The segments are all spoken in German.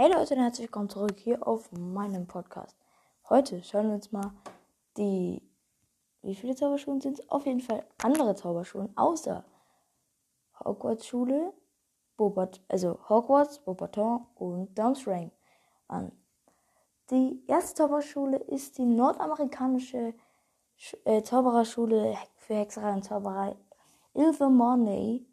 Hey Leute und herzlich willkommen zurück hier auf meinem Podcast. Heute schauen wir uns mal die. Wie viele Zauberschulen sind es? Auf jeden Fall andere Zauberschulen außer Hogwarts Schule, Bobat, also Hogwarts, Beauxbaton und Durmstrang an. Die erste Zauberschule ist die nordamerikanische äh, Zaubererschule für Hexerei und Zauberei Ilvermorny.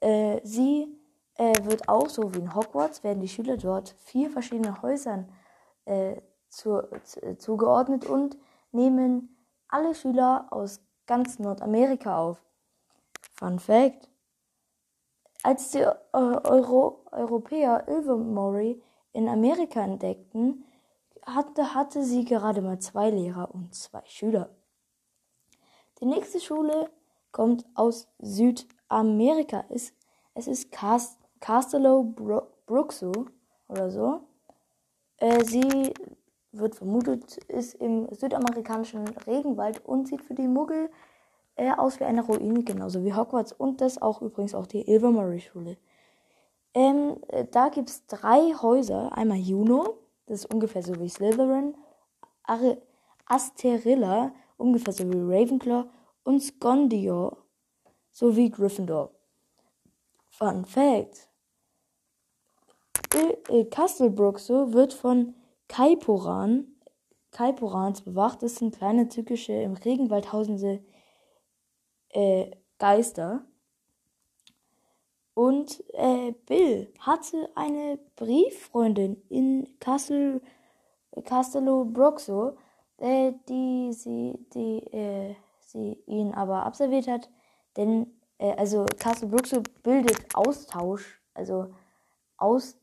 Äh, sie äh, wird auch so wie in Hogwarts, werden die Schüler dort vier verschiedene Häusern äh, zu, zu, zugeordnet und nehmen alle Schüler aus ganz Nordamerika auf. Fun Fact. Als die äh, Euro Europäer Ilvermorny in Amerika entdeckten, hatte, hatte sie gerade mal zwei Lehrer und zwei Schüler. Die nächste Schule kommt aus Südamerika. Es, es ist Cast, Castello Bro, Bruxo oder so. Äh, sie wird vermutet, ist im südamerikanischen Regenwald und sieht für die Muggel äh, aus wie eine Ruine, genauso wie Hogwarts. Und das auch übrigens auch die Ilvermorny-Schule. Ähm, äh, da gibt es drei Häuser. Einmal Juno, das ist ungefähr so wie Slytherin. Are Asterilla, ungefähr so wie Ravenclaw. Und Skondio, so wie Gryffindor. Fun Fact. Castlebrook so wird von Kaiporan, Kaiporans bewacht. Das sind kleine tückische, im Regenwald hausende äh, Geister. Und äh, Bill hatte eine Brieffreundin in Castle, Castello Broxo, äh, die sie, die, äh, sie ihn aber absolviert hat, denn äh, also Castle Broxo bildet Austausch, also Austausch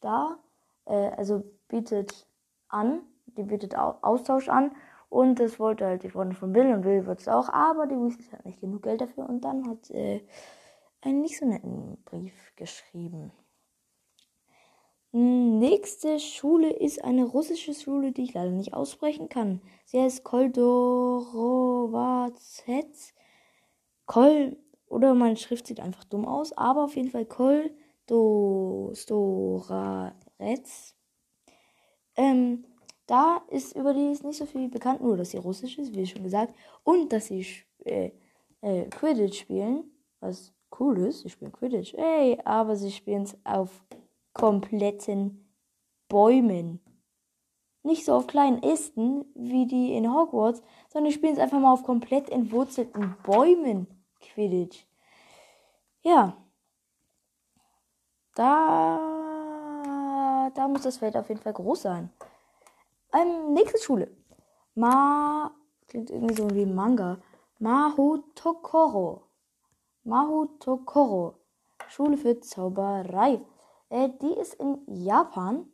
da, äh, also bietet an, die bietet Austausch an und das wollte halt die Freundin von Bill und Bill wird es auch, aber die Weasleys hat nicht genug Geld dafür und dann hat äh, einen nicht so netten Brief geschrieben. Nächste Schule ist eine russische Schule, die ich leider nicht aussprechen kann. Sie heißt Koldorovazets. Kol oder meine Schrift sieht einfach dumm aus, aber auf jeden Fall Koldostorarets. Ähm, da ist über die ist nicht so viel bekannt, nur dass sie russisch ist, wie schon gesagt, und dass sie äh, äh, Quidditch spielen, was cool ist. Sie spielen Quidditch, ey, aber sie spielen es auf kompletten Bäumen. Nicht so auf kleinen Ästen wie die in Hogwarts, sondern spielen es einfach mal auf komplett entwurzelten Bäumen Quidditch. Ja. Da, da muss das Feld auf jeden Fall groß sein. Ähm, nächste Schule. Ma, klingt irgendwie so wie Manga. Mahotokoro. Mahotokoro. Schule für Zauberei. Äh, die ist in Japan.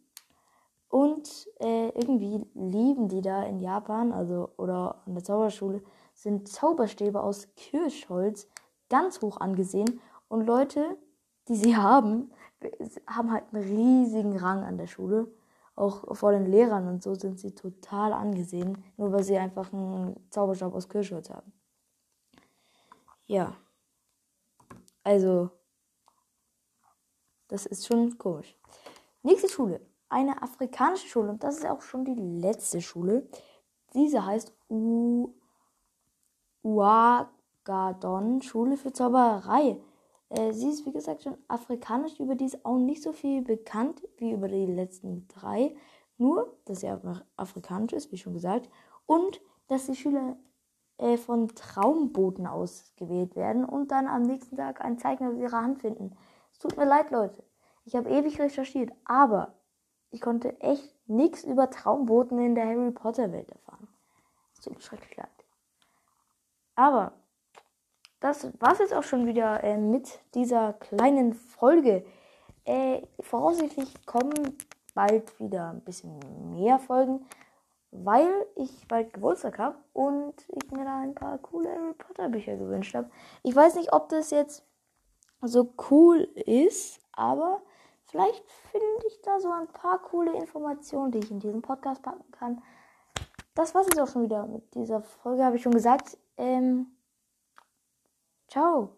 Und äh, irgendwie lieben die da in Japan, also oder an der Zauberschule, sind Zauberstäbe aus Kirschholz ganz hoch angesehen. Und Leute, die sie haben, haben halt einen riesigen Rang an der Schule. Auch vor den Lehrern und so sind sie total angesehen, nur weil sie einfach einen Zauberstab aus Kirschholz haben. Ja. Also, das ist schon komisch. Nächste Schule. Eine afrikanische Schule. Und das ist auch schon die letzte Schule. Diese heißt U Uagadon Schule für Zauberei. Äh, sie ist, wie gesagt, schon afrikanisch. Über die ist auch nicht so viel bekannt wie über die letzten drei. Nur, dass sie afrikanisch ist, wie schon gesagt. Und, dass die Schüler äh, von Traumboten ausgewählt werden und dann am nächsten Tag ein Zeichen auf ihrer Hand finden. Es tut mir leid, Leute. Ich habe ewig recherchiert, aber ich konnte echt nichts über Traumboten in der Harry Potter Welt erfahren. Es tut mir schrecklich leid. Aber das war's jetzt auch schon wieder äh, mit dieser kleinen Folge. Äh, voraussichtlich kommen bald wieder ein bisschen mehr Folgen, weil ich bald Geburtstag habe und ich mir da ein paar coole Harry Potter Bücher gewünscht habe. Ich weiß nicht, ob das jetzt so cool ist, aber vielleicht finde ich da so ein paar coole Informationen, die ich in diesen Podcast packen kann. Das war's jetzt auch schon wieder mit dieser Folge, habe ich schon gesagt. Ähm, ciao.